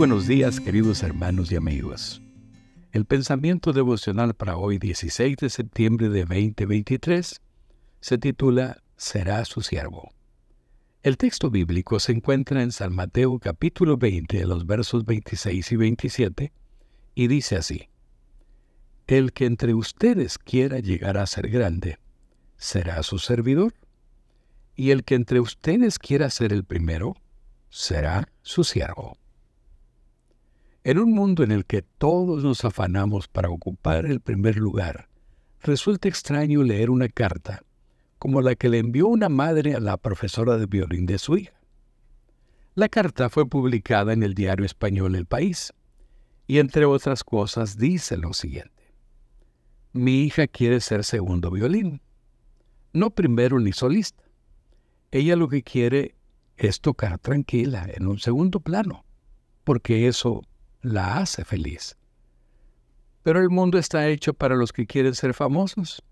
buenos días queridos hermanos y amigos. El pensamiento devocional para hoy 16 de septiembre de 2023 se titula Será su siervo. El texto bíblico se encuentra en San Mateo capítulo 20, los versos 26 y 27, y dice así, El que entre ustedes quiera llegar a ser grande, será su servidor, y el que entre ustedes quiera ser el primero, será su siervo. En un mundo en el que todos nos afanamos para ocupar el primer lugar, resulta extraño leer una carta como la que le envió una madre a la profesora de violín de su hija. La carta fue publicada en el diario español El País y entre otras cosas dice lo siguiente. Mi hija quiere ser segundo violín, no primero ni solista. Ella lo que quiere es tocar tranquila en un segundo plano, porque eso la hace feliz. Pero el mundo está hecho para los que quieren ser famosos,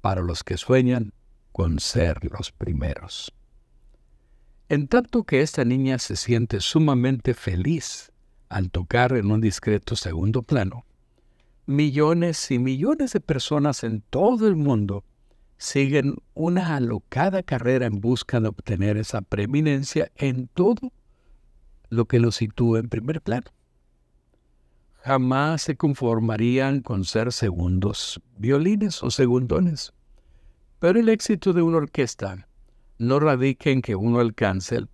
para los que sueñan con ser los primeros. En tanto que esta niña se siente sumamente feliz al tocar en un discreto segundo plano, millones y millones de personas en todo el mundo siguen una alocada carrera en busca de obtener esa preeminencia en todo lo que lo sitúa en primer plano jamás se conformarían con ser segundos violines o segundones. Pero el éxito de una orquesta no radica en que uno alcance el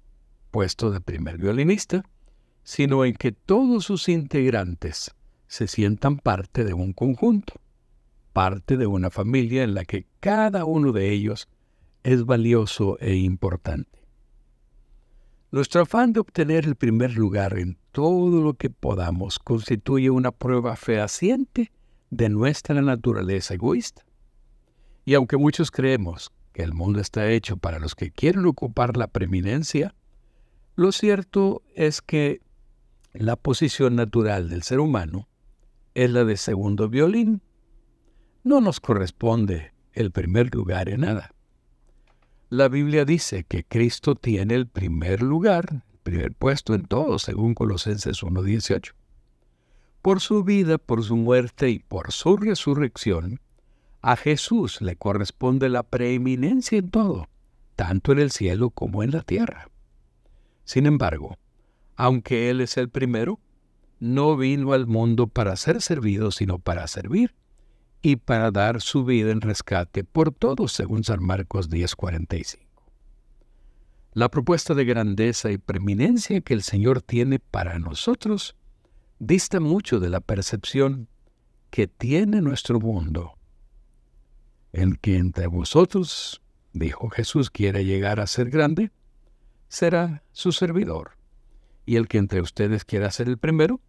puesto de primer violinista, sino en que todos sus integrantes se sientan parte de un conjunto, parte de una familia en la que cada uno de ellos es valioso e importante. Nuestro afán de obtener el primer lugar en todo lo que podamos constituye una prueba fehaciente de nuestra naturaleza egoísta. Y aunque muchos creemos que el mundo está hecho para los que quieren ocupar la preeminencia, lo cierto es que la posición natural del ser humano es la de segundo violín. No nos corresponde el primer lugar en nada. La Biblia dice que Cristo tiene el primer lugar, el primer puesto en todo, según Colosenses 1.18. Por su vida, por su muerte y por su resurrección, a Jesús le corresponde la preeminencia en todo, tanto en el cielo como en la tierra. Sin embargo, aunque Él es el primero, no vino al mundo para ser servido, sino para servir y para dar su vida en rescate por todos, según San Marcos 10:45. La propuesta de grandeza y preeminencia que el Señor tiene para nosotros dista mucho de la percepción que tiene nuestro mundo. El que entre vosotros, dijo Jesús, quiere llegar a ser grande, será su servidor, y el que entre ustedes quiera ser el primero,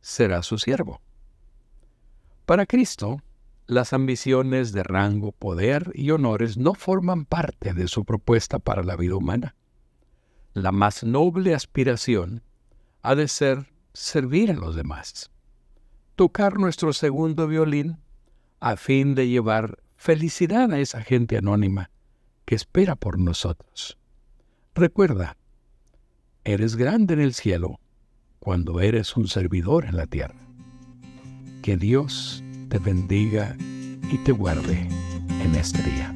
será su siervo. Para Cristo, las ambiciones de rango, poder y honores no forman parte de su propuesta para la vida humana. La más noble aspiración ha de ser servir a los demás, tocar nuestro segundo violín a fin de llevar felicidad a esa gente anónima que espera por nosotros. Recuerda, eres grande en el cielo cuando eres un servidor en la tierra. Que Dios te bendiga y te guarde en este día.